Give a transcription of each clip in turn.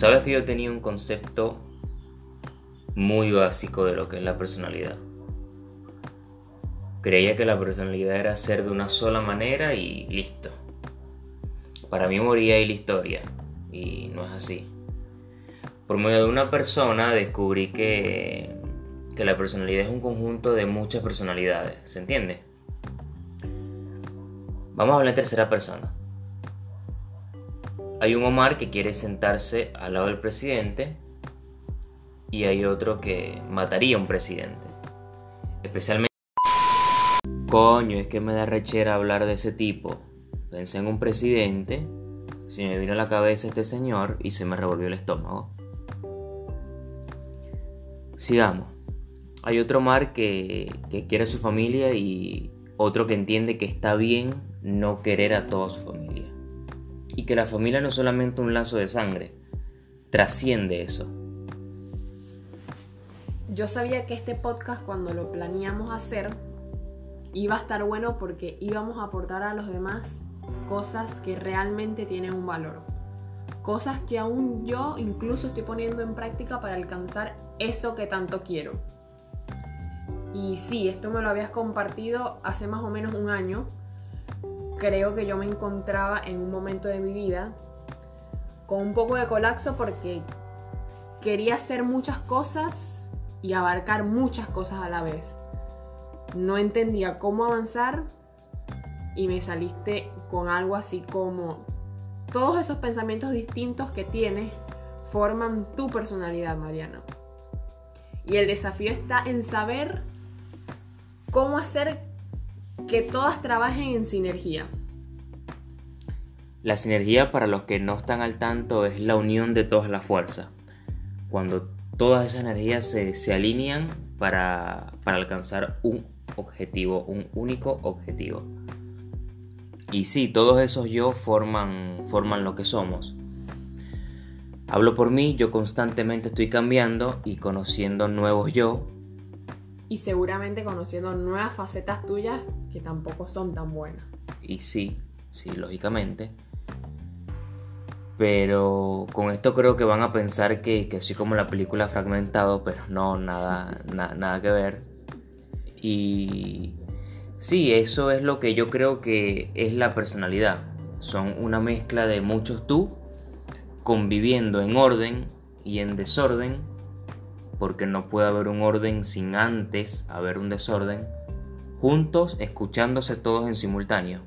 Sabes que yo tenía un concepto muy básico de lo que es la personalidad. Creía que la personalidad era ser de una sola manera y listo. Para mí moría ahí la historia. Y no es así. Por medio de una persona descubrí que, que la personalidad es un conjunto de muchas personalidades. ¿Se entiende? Vamos a hablar en tercera persona. Hay un Omar que quiere sentarse al lado del presidente y hay otro que mataría a un presidente. Especialmente... Coño, es que me da rechera hablar de ese tipo. Pensé en un presidente, se me vino a la cabeza este señor y se me revolvió el estómago. Sigamos. Hay otro Omar que, quiere a su familia y otro que entiende que está bien no querer a toda su familia. Y que la familia no es solamente un lazo de sangre, trasciende eso. Yo sabía que este podcast cuando lo planeamos hacer iba a estar bueno porque íbamos a aportar a los demás cosas que realmente tienen un valor. Cosas que aún yo incluso estoy poniendo en práctica para alcanzar eso que tanto quiero. Y sí, esto me lo habías compartido hace más o menos un año. Creo que yo me encontraba en un momento de mi vida con un poco de colapso porque quería hacer muchas cosas y abarcar muchas cosas a la vez. No entendía cómo avanzar y me saliste con algo así como todos esos pensamientos distintos que tienes forman tu personalidad, Mariana. Y el desafío está en saber cómo hacer que todas trabajen en sinergia. La sinergia, para los que no están al tanto, es la unión de todas las fuerzas. Cuando todas esas energías se, se alinean para, para alcanzar un objetivo, un único objetivo. Y sí, todos esos yo forman, forman lo que somos. Hablo por mí, yo constantemente estoy cambiando y conociendo nuevos yo. Y seguramente conociendo nuevas facetas tuyas que tampoco son tan buenas. Y sí, sí, lógicamente. Pero con esto creo que van a pensar que, que soy como la película fragmentado, pero no, nada, na- nada que ver. Y sí, eso es lo que yo creo que es la personalidad. Son una mezcla de muchos tú conviviendo en orden y en desorden, porque no puede haber un orden sin antes haber un desorden, juntos escuchándose todos en simultáneo.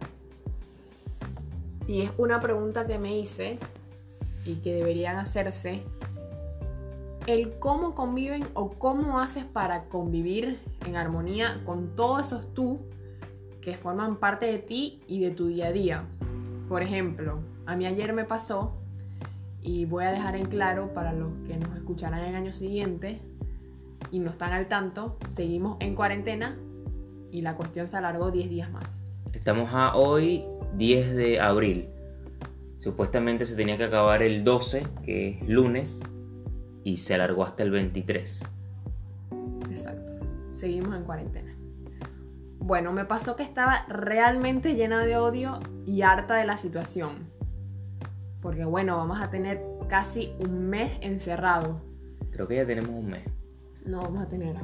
Y es una pregunta que me hice y que deberían hacerse. El cómo conviven o cómo haces para convivir en armonía con todos esos tú que forman parte de ti y de tu día a día. Por ejemplo, a mí ayer me pasó y voy a dejar en claro para los que nos escucharán el año siguiente y no están al tanto, seguimos en cuarentena y la cuestión se alargó 10 días más. Estamos a hoy 10 de abril. Supuestamente se tenía que acabar el 12, que es lunes, y se alargó hasta el 23. Exacto. Seguimos en cuarentena. Bueno, me pasó que estaba realmente llena de odio y harta de la situación. Porque bueno, vamos a tener casi un mes encerrado. Creo que ya tenemos un mes. No vamos a tener.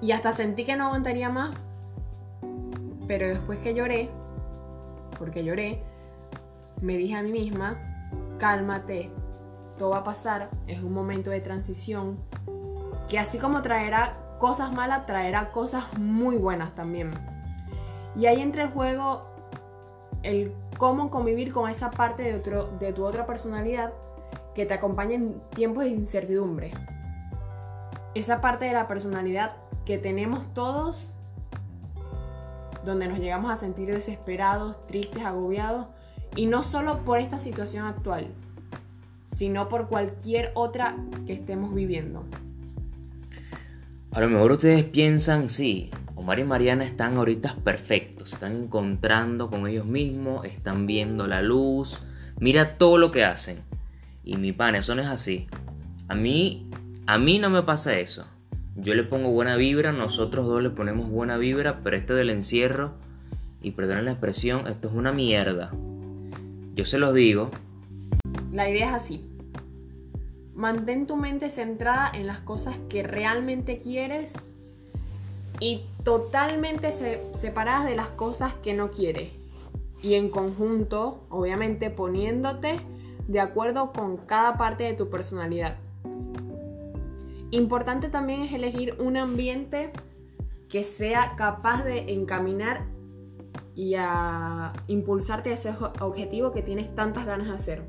Y hasta sentí que no aguantaría más. Pero después que lloré, porque lloré, me dije a mí misma, cálmate, todo va a pasar, es un momento de transición, que así como traerá cosas malas, traerá cosas muy buenas también. Y ahí entra en juego el cómo convivir con esa parte de, otro, de tu otra personalidad que te acompaña en tiempos de incertidumbre. Esa parte de la personalidad que tenemos todos, donde nos llegamos a sentir desesperados, tristes, agobiados, y no solo por esta situación actual, sino por cualquier otra que estemos viviendo. A lo mejor ustedes piensan, sí, Omar y Mariana están ahorita perfectos, están encontrando con ellos mismos, están viendo la luz, mira todo lo que hacen. Y mi pan, eso no es así. A mí, a mí no me pasa eso. Yo le pongo buena vibra, nosotros dos le ponemos buena vibra, pero este del encierro, y perdonen la expresión, esto es una mierda. Yo se los digo, La idea es así. mantén tu mente centrada en las cosas que realmente quieres y totalmente separadas de las cosas que no quieres. Y en conjunto, obviamente poniéndote de acuerdo con cada parte de tu personalidad. Importante también es elegir un ambiente que sea capaz de encaminar y a impulsarte a ese objetivo que tienes tantas ganas de hacer.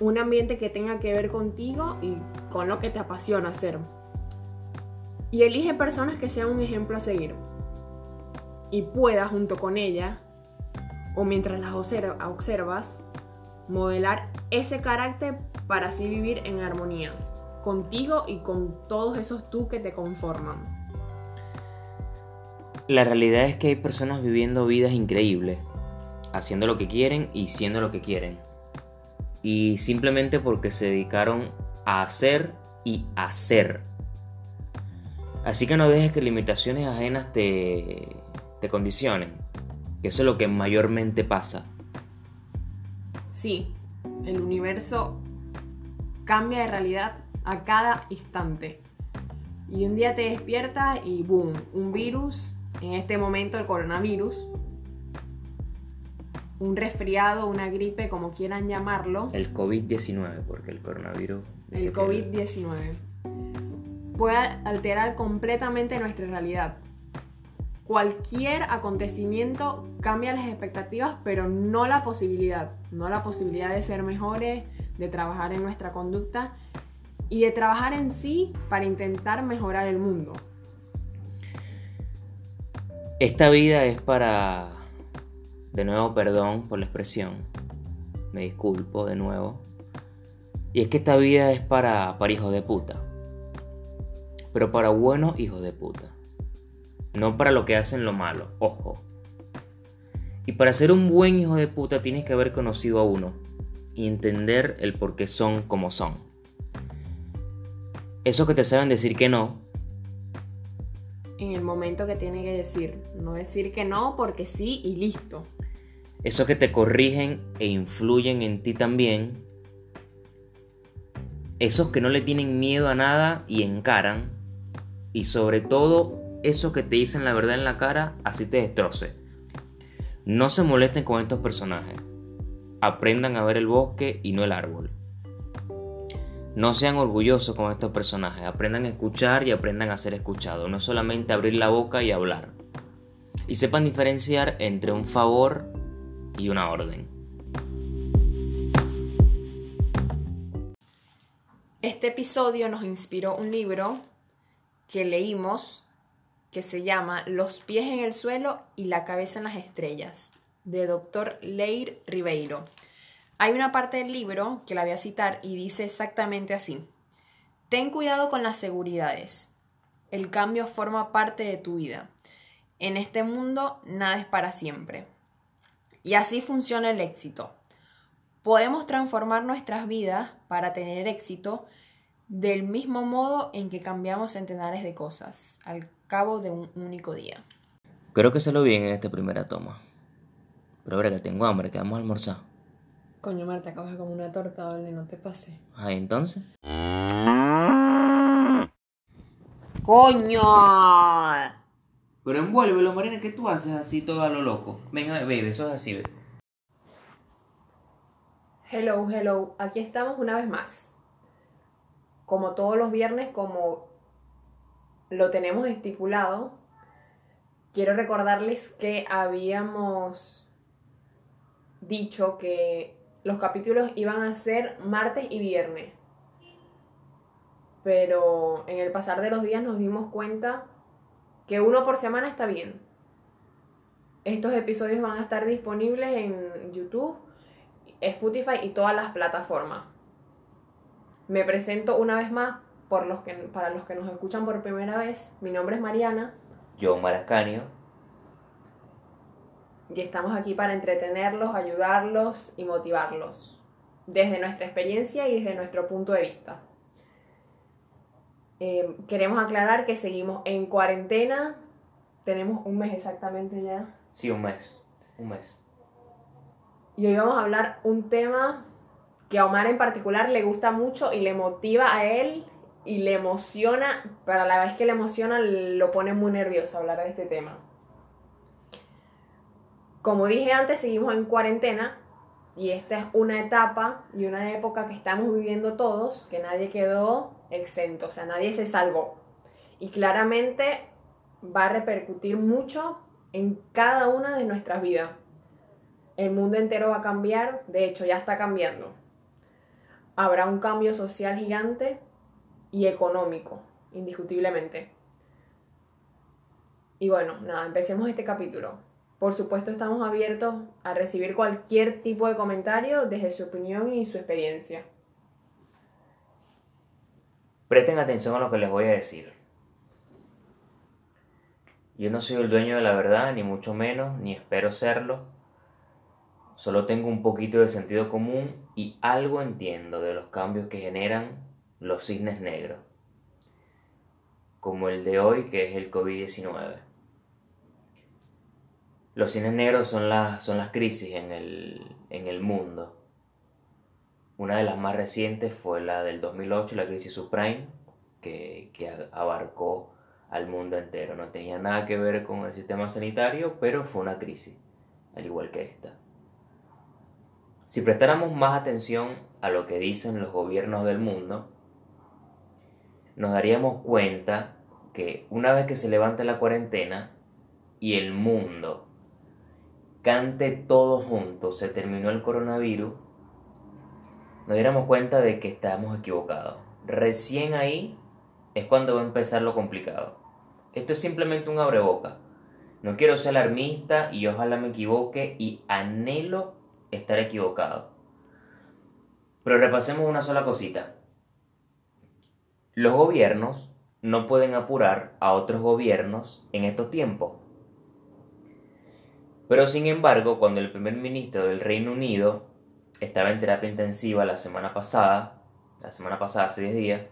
Un ambiente que tenga que ver contigo y con lo que te apasiona hacer. Y elige personas que sean un ejemplo a seguir. Y pueda junto con ella, o mientras las observas, modelar ese carácter para así vivir en armonía contigo y con todos esos tú que te conforman. La realidad es que hay personas viviendo vidas increíbles, haciendo lo que quieren y siendo lo que quieren. Y simplemente porque se dedicaron a hacer y hacer. Así que no dejes que limitaciones ajenas te, te condicionen. Que eso es lo que mayormente pasa. Sí, el universo cambia de realidad a cada instante. Y un día te despiertas y boom, un virus en este momento el coronavirus, un resfriado, una gripe, como quieran llamarlo. El COVID-19, porque el coronavirus... El COVID-19 puede alterar completamente nuestra realidad. Cualquier acontecimiento cambia las expectativas, pero no la posibilidad. No la posibilidad de ser mejores, de trabajar en nuestra conducta y de trabajar en sí para intentar mejorar el mundo. Esta vida es para... De nuevo, perdón por la expresión. Me disculpo de nuevo. Y es que esta vida es para, para hijos de puta. Pero para buenos hijos de puta. No para lo que hacen lo malo. Ojo. Y para ser un buen hijo de puta tienes que haber conocido a uno. Y entender el por qué son como son. Esos que te saben decir que no, en el momento que tiene que decir. No decir que no porque sí y listo. Esos que te corrigen e influyen en ti también. Esos que no le tienen miedo a nada y encaran. Y sobre todo, esos que te dicen la verdad en la cara, así te destroce. No se molesten con estos personajes. Aprendan a ver el bosque y no el árbol. No sean orgullosos con estos personajes, aprendan a escuchar y aprendan a ser escuchados, no solamente abrir la boca y hablar. Y sepan diferenciar entre un favor y una orden. Este episodio nos inspiró un libro que leímos que se llama Los pies en el suelo y la cabeza en las estrellas, de Dr. Leir Ribeiro. Hay una parte del libro que la voy a citar y dice exactamente así. Ten cuidado con las seguridades. El cambio forma parte de tu vida. En este mundo nada es para siempre. Y así funciona el éxito. Podemos transformar nuestras vidas para tener éxito del mismo modo en que cambiamos centenares de cosas al cabo de un único día. Creo que se lo bien en esta primera toma. Pero ahora que tengo hambre, que vamos a almorzar. Coño, Marta, acabas como una torta, ¿vale? No te pase. Ah, entonces. ¡Coño! Pero envuélvelo, Marina, ¿qué tú haces así todo a lo loco? Venga, bebé, eso es así, Hello, hello. Aquí estamos una vez más. Como todos los viernes, como lo tenemos estipulado, quiero recordarles que habíamos dicho que los capítulos iban a ser martes y viernes. Pero en el pasar de los días nos dimos cuenta que uno por semana está bien. Estos episodios van a estar disponibles en YouTube, Spotify y todas las plataformas. Me presento una vez más por los que, para los que nos escuchan por primera vez. Mi nombre es Mariana. Yo, Marascanio y estamos aquí para entretenerlos, ayudarlos y motivarlos desde nuestra experiencia y desde nuestro punto de vista. Eh, queremos aclarar que seguimos en cuarentena, tenemos un mes exactamente ya. Sí, un mes, un mes. Y hoy vamos a hablar un tema que a Omar en particular le gusta mucho y le motiva a él y le emociona, pero a la vez que le emociona lo pone muy nervioso hablar de este tema. Como dije antes, seguimos en cuarentena y esta es una etapa y una época que estamos viviendo todos, que nadie quedó exento, o sea, nadie se salvó. Y claramente va a repercutir mucho en cada una de nuestras vidas. El mundo entero va a cambiar, de hecho ya está cambiando. Habrá un cambio social gigante y económico, indiscutiblemente. Y bueno, nada, empecemos este capítulo. Por supuesto estamos abiertos a recibir cualquier tipo de comentario desde su opinión y su experiencia. Presten atención a lo que les voy a decir. Yo no soy el dueño de la verdad, ni mucho menos, ni espero serlo. Solo tengo un poquito de sentido común y algo entiendo de los cambios que generan los cisnes negros, como el de hoy que es el COVID-19. Los cisnes negros son las, son las crisis en el, en el mundo. Una de las más recientes fue la del 2008, la crisis subprime, que, que abarcó al mundo entero. No tenía nada que ver con el sistema sanitario, pero fue una crisis, al igual que esta. Si prestáramos más atención a lo que dicen los gobiernos del mundo, nos daríamos cuenta que una vez que se levante la cuarentena y el mundo cante todos juntos, se terminó el coronavirus, nos diéramos cuenta de que estábamos equivocados. Recién ahí es cuando va a empezar lo complicado. Esto es simplemente un abreboca. No quiero ser alarmista y ojalá me equivoque y anhelo estar equivocado. Pero repasemos una sola cosita. Los gobiernos no pueden apurar a otros gobiernos en estos tiempos. Pero sin embargo, cuando el primer ministro del Reino Unido estaba en terapia intensiva la semana pasada, la semana pasada, hace 10 días,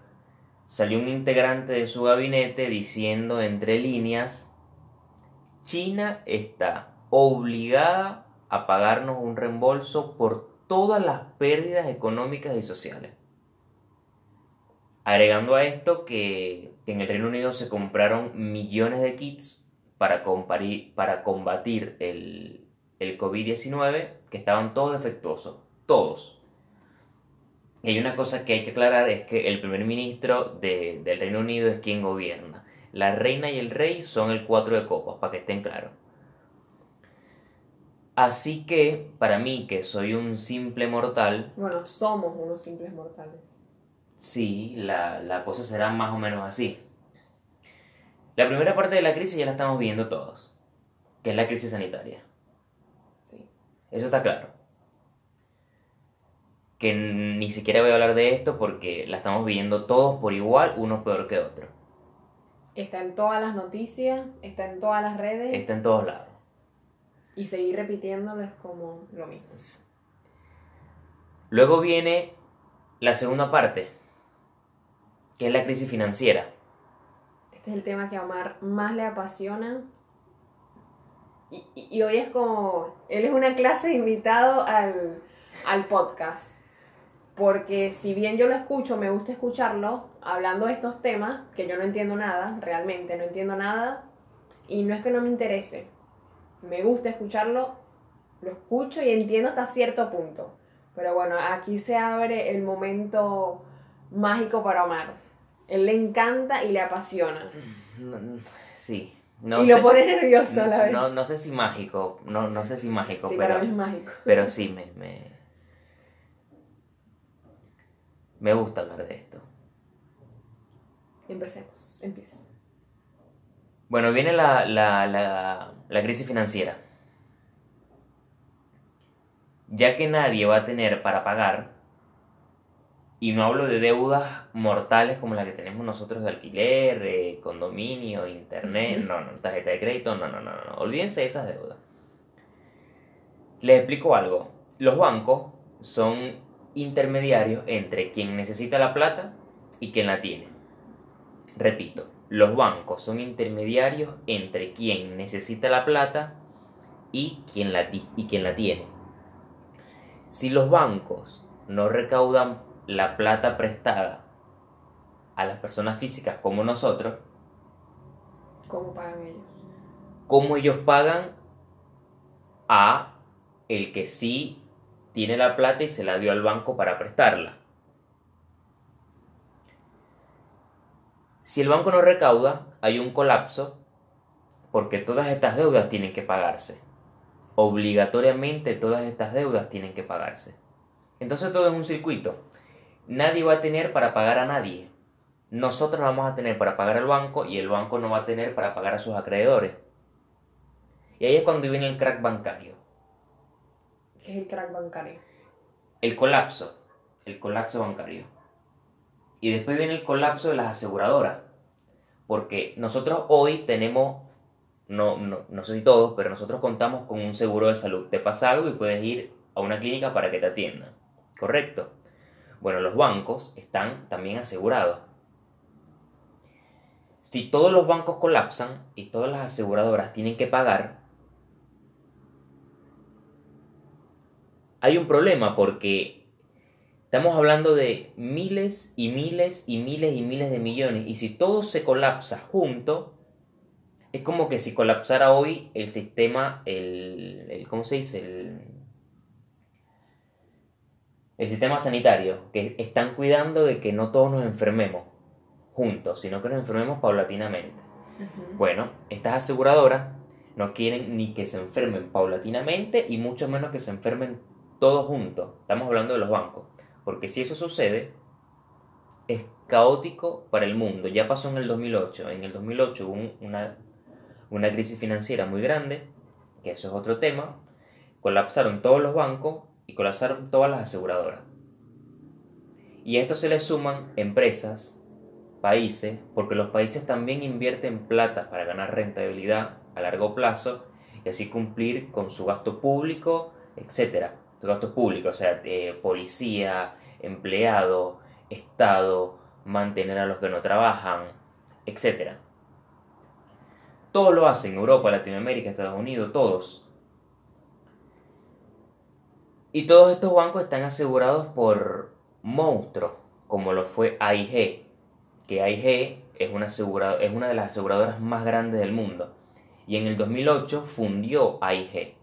salió un integrante de su gabinete diciendo entre líneas, China está obligada a pagarnos un reembolso por todas las pérdidas económicas y sociales. Agregando a esto que, en el Reino Unido se compraron millones de kits para, para combatir el, el COVID-19 que estaban todos defectuosos, todos. Y hay una cosa que hay que aclarar, es que el primer ministro del Reino Unido es quien gobierna. La reina y el rey son el cuatro de copas, para que estén claros. Así que, para mí, que soy un simple mortal... Bueno, somos unos simples mortales. Sí, la, la cosa será más o menos así. La primera parte de la crisis ya la estamos viendo todos, que es la crisis sanitaria. Sí. Eso está claro que ni siquiera voy a hablar de esto porque la estamos viendo todos por igual, uno peor que otro. Está en todas las noticias, está en todas las redes. Está en todos lados. Y seguir repitiéndolo es como lo mismo. Luego viene la segunda parte, que es la crisis financiera. Este es el tema que a Omar más le apasiona. Y, y hoy es como, él es una clase de invitado al, al podcast porque si bien yo lo escucho, me gusta escucharlo hablando de estos temas, que yo no entiendo nada, realmente no entiendo nada, y no es que no me interese, me gusta escucharlo, lo escucho y entiendo hasta cierto punto. Pero bueno, aquí se abre el momento mágico para Omar. Él le encanta y le apasiona. Sí. y lo pone nervioso a la vez. No, no sé si mágico, no, no sé si mágico, sí, pero, para es mágico. Pero sí, me, me, Me gusta hablar de esto. Empecemos, empieza. Bueno, viene la, la, la, la crisis financiera. Ya que nadie va a tener para pagar, y no hablo de deudas mortales como la que tenemos nosotros de alquiler, eh, condominio, internet, no, no, tarjeta de crédito, no, no, no, no, olvídense de esas deudas. Les explico algo. Los bancos son intermediarios entre quien necesita la plata y quien la tiene. Repito, los bancos son intermediarios entre quien necesita la plata y quien la, y quien la tiene. Si los bancos no recaudan la plata prestada a las personas físicas como nosotros, ¿Cómo pagan ellos? ¿cómo ellos pagan a el que sí tiene la plata y se la dio al banco para prestarla? Si el banco no recauda, hay un colapso porque todas estas deudas tienen que pagarse. Obligatoriamente todas estas deudas tienen que pagarse. Entonces todo es un circuito. Nadie va a tener para pagar a nadie. Nosotros vamos a tener para pagar al banco y el banco no va a tener para pagar a sus acreedores. Y ahí es cuando viene el crack bancario. ¿Qué es el crack bancario? El colapso. El colapso bancario. Y después viene el colapso de las aseguradoras. Porque nosotros hoy tenemos, no, no, no sé si todos, pero nosotros contamos con un seguro de salud. Te pasa algo y puedes ir a una clínica para que te atiendan. ¿Correcto? Bueno, los bancos están también asegurados. Si todos los bancos colapsan y todas las aseguradoras tienen que pagar, hay un problema porque estamos hablando de miles y miles y miles y miles de millones y si todo se colapsa junto, es como que si colapsara hoy el sistema, el, el ¿cómo se dice? El, el sistema sanitario, que están cuidando de que no todos nos enfermemos juntos, sino que nos enfermemos paulatinamente. Bueno, estas aseguradoras no quieren ni que se enfermen paulatinamente y mucho menos que se enfermen todos juntos. Estamos hablando de los bancos. Porque si eso sucede, es caótico para el mundo. Ya pasó en el 2008. En el 2008 hubo un- una, una crisis financiera muy grande, que eso es otro tema. Colapsaron todos los bancos y colapsaron todas las aseguradoras. Y a esto se le suman empresas, países, porque los países también invierten plata para ganar rentabilidad a largo plazo y así cumplir con su gasto público, etcétera. Su gasto público, o sea, eh, policía, empleado, Estado, mantener a los que no trabajan, etcétera. Todos lo hacen, Europa, Latinoamérica, Estados Unidos, todos. Y todos estos bancos están asegurados por monstruos, como lo fue AIG, que AIG es una, es una de las aseguradoras más grandes del mundo. Y en el 2008 fundió AIG.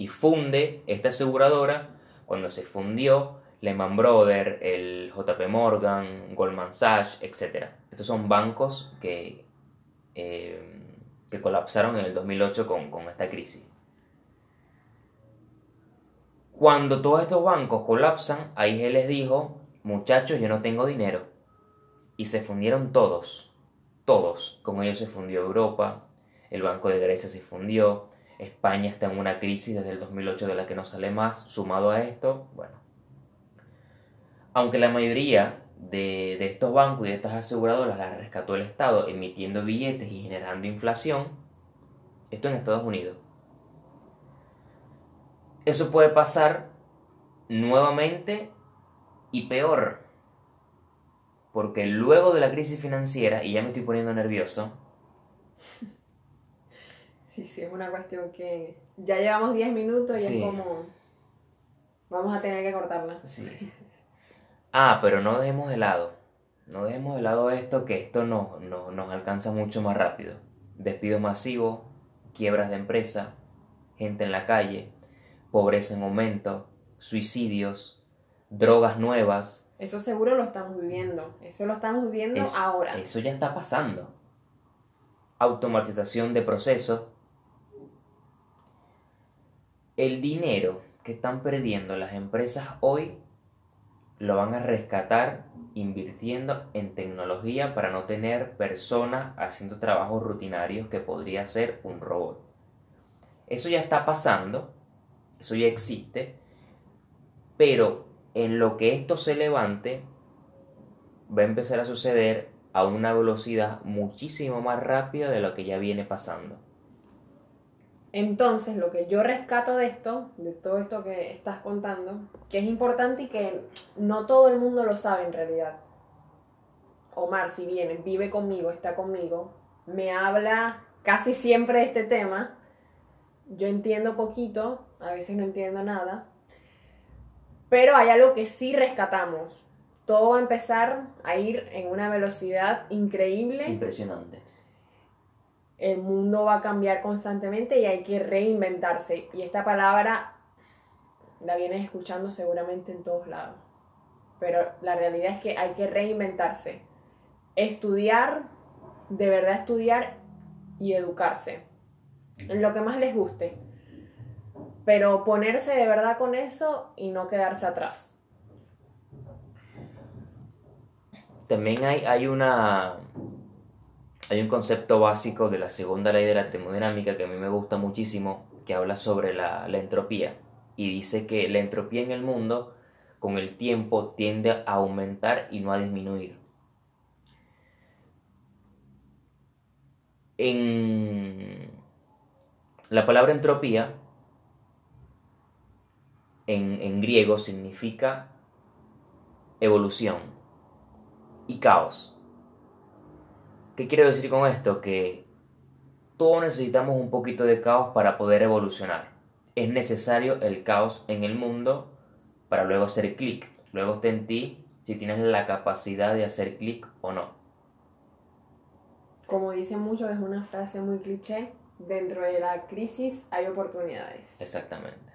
Y funde esta aseguradora cuando se fundió Lehman Brothers, el JP Morgan, Goldman Sachs, etc. Estos son bancos que, eh, que colapsaron en el 2008 con, con esta crisis. Cuando todos estos bancos colapsan, AIG les dijo, muchachos, yo no tengo dinero. Y se fundieron todos, todos. Con ellos se fundió Europa, el Banco de Grecia se fundió, España está en una crisis desde el 2008 de la que no sale más. Sumado a esto, bueno. Aunque la mayoría de, estos bancos y de estas aseguradoras las rescató el Estado emitiendo billetes y generando inflación, esto en Estados Unidos. Eso puede pasar nuevamente y peor. Porque luego de la crisis financiera, y ya me estoy poniendo nervioso, Sí, sí, es una cuestión que ya llevamos 10 minutos y Sí. es como... Vamos a tener que cortarla. Sí. Ah, pero no dejemos de lado. No dejemos de lado esto, que esto nos, nos, nos alcanza mucho más rápido. Despidos masivos, quiebras de empresa, gente en la calle, pobreza en aumento, suicidios, drogas nuevas. Eso seguro lo estamos viviendo. Eso lo estamos viviendo Eso- ahora. Eso ya está pasando. Automatización de procesos. El dinero que están perdiendo las empresas hoy lo van a rescatar invirtiendo en tecnología para no tener personas haciendo trabajos rutinarios que podría ser un robot. Eso ya está pasando, eso ya existe, pero en lo que esto se levante va a empezar a suceder a una velocidad muchísimo más rápida de lo que ya viene pasando. Entonces, lo que yo rescato de esto, de todo esto que estás contando, que es importante y que no todo el mundo lo sabe en realidad. Omar, si viene, vive conmigo, está conmigo, me habla casi siempre de este tema. Yo entiendo poquito, a veces no entiendo nada. Pero hay algo que sí rescatamos. Todo va a empezar a ir en una velocidad increíble. Impresionante. El mundo va a cambiar constantemente y hay que reinventarse. Y esta palabra la vienes escuchando seguramente en todos lados. Pero la realidad es que hay que reinventarse. Estudiar, de verdad estudiar y educarse. En lo que más les guste. Pero ponerse de verdad con eso y no quedarse atrás. También hay, hay una. Hay un concepto básico de la segunda ley de la termodinámica que a mí me gusta muchísimo, que habla sobre la, entropía. Y dice que la entropía en el mundo, con el tiempo, tiende a aumentar y no a disminuir. En la palabra entropía en, en griego significa evolución y caos. ¿Qué quiero decir con esto? Que todos necesitamos un poquito de caos para poder evolucionar. Es necesario el caos en el mundo para luego hacer clic. Luego está en ti si tienes la capacidad de hacer clic o no. Como dicen muchos, es una frase muy cliché. Dentro de la crisis hay oportunidades. Exactamente.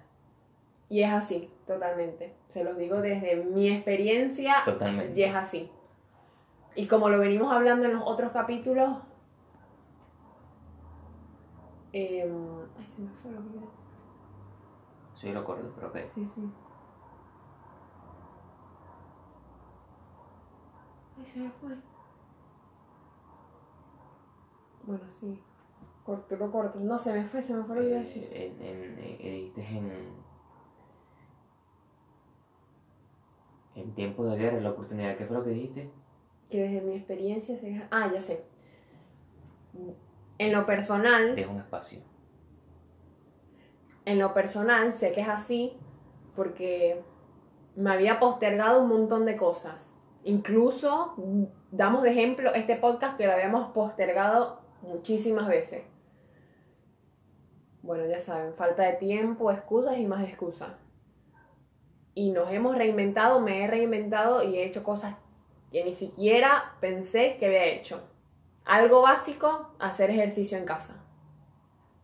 Y es así, totalmente. Se los digo desde mi experiencia. Totalmente. Y es así. Y como lo venimos hablando en los otros capítulos. em, ay, se me fue lo que iba a decir. Sí, lo acuerdo, pero ok. Sí, sí. Ay, se me fue. Bueno, sí. Corto, lo corto. No, se me fue, se me fue lo que iba a decir. Eh, En, en, en- dijiste en, en tiempos de guerra, la oportunidad. ¿Qué fue lo que dijiste? Que desde mi experiencia se deja... Ah, ya sé. En lo personal, Deja un espacio. en lo personal sé que es así porque me había postergado un montón de cosas. Incluso mm, damos de ejemplo este podcast que lo habíamos postergado muchísimas veces. Bueno, ya saben, falta de tiempo, excusas y más excusas. Y nos hemos reinventado, me he reinventado y he hecho cosas que ni siquiera pensé que había hecho. Algo básico, hacer ejercicio en casa.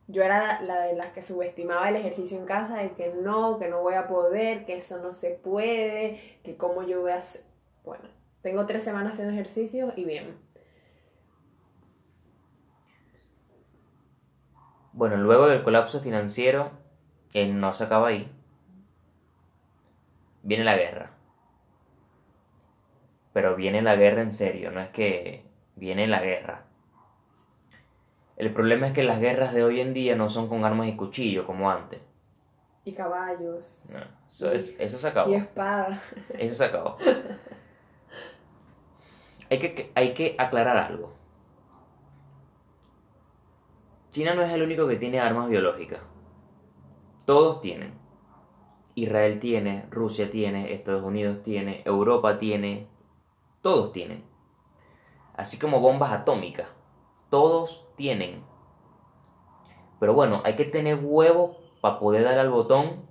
Yo era la, de las que subestimaba el ejercicio en casa y que no, que no voy a poder, que eso no se puede, que cómo yo voy a hacer. Bueno, tengo tres semanas haciendo ejercicio y bien. Bueno, luego del colapso financiero, que no se acaba ahí, viene la guerra. Pero viene la guerra en serio, no es que viene la guerra. El problema es que las guerras de hoy en día no son con armas y cuchillo como antes. Y caballos. No, eso, es- eso se acabó. Y espada. Eso se acabó. Hay que, hay que aclarar algo. China no es el único que tiene armas biológicas. Todos tienen. Israel tiene, Rusia tiene, Estados Unidos tiene, Europa tiene. Todos tienen. Así como bombas atómicas. Todos tienen. Pero bueno, hay que tener huevo para poder dar al botón.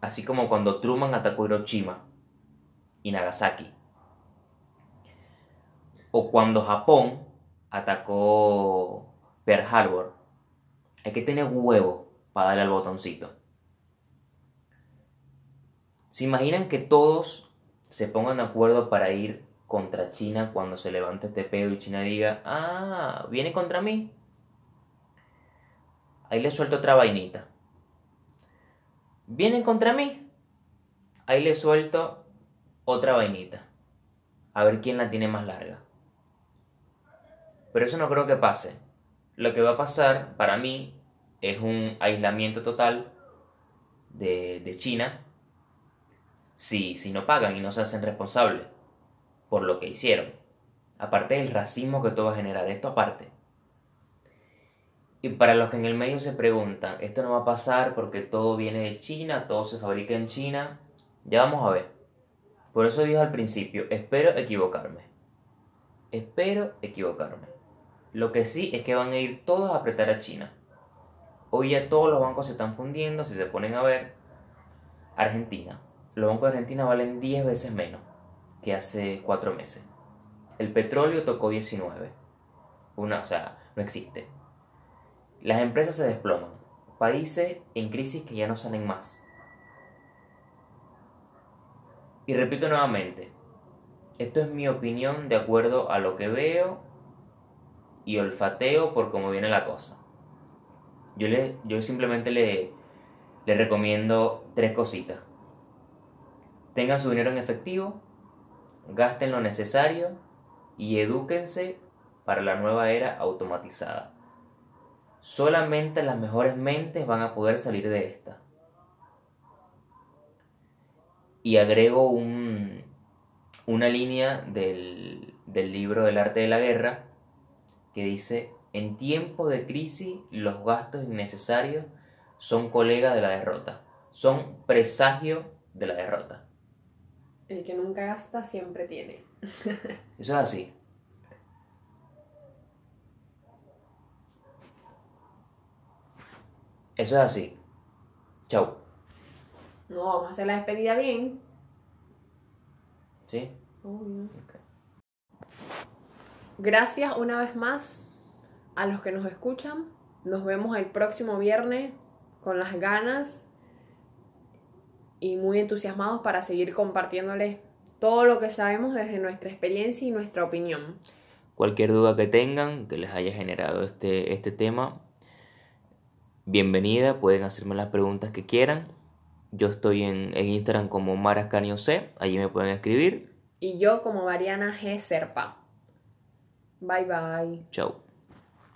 Así como cuando Truman atacó Hiroshima y Nagasaki. O cuando Japón atacó Pearl Harbor. Hay que tener huevo para darle al botoncito. ¿Se imaginan que todos se pongan de acuerdo para ir contra China cuando se levante este pedo y China diga, ah, viene contra mí? Ahí le suelto otra vainita. ¿Vienen contra mí? Ahí le suelto otra vainita. A ver quién la tiene más larga. Pero eso no creo que pase. Lo que va a pasar para mí es un aislamiento total de, de China si, si no pagan y no se hacen responsables por lo que hicieron. Aparte del racismo que esto va a generar, esto aparte. Y para los que en el medio se preguntan, esto no va a pasar porque todo viene de China, todo se fabrica en China, ya vamos a ver. Por eso dije al principio, espero equivocarme. Espero equivocarme. Lo que sí es que van a ir todos a apretar a China. Hoy ya todos los bancos se están fundiendo, si se ponen a ver, Argentina, los bancos de Argentina valen 10 veces menos que hace 4 meses. El petróleo tocó 19. Una, o sea, no existe. Las empresas se desploman. Países en crisis que ya no salen más. Y repito nuevamente, esto es mi opinión de acuerdo a lo que veo y olfateo por cómo viene la cosa. Yo, le, yo simplemente le, le recomiendo tres cositas. Tengan su dinero en efectivo, gasten lo necesario y edúquense para la nueva era automatizada. Solamente las mejores mentes van a poder salir de esta. Y agrego un, una línea del, del libro del arte de la guerra que dice, en tiempos de crisis los gastos innecesarios son colega de la derrota, son presagio de la derrota. El que nunca gasta siempre tiene. Eso es así. Eso es así. Chau. No, vamos a hacer la despedida bien. ¿Sí? Obvio. Gracias una vez más a los que nos escuchan. Nos vemos el próximo viernes con las ganas y muy entusiasmados para seguir compartiéndoles todo lo que sabemos desde nuestra experiencia y nuestra opinión. Cualquier duda que tengan, que les haya generado este, este tema, bienvenida, pueden hacerme las preguntas que quieran. Yo estoy en, en Instagram como Marascanio C, allí me pueden escribir. Y yo como Mariana G. Serpa. Bye bye. Chau.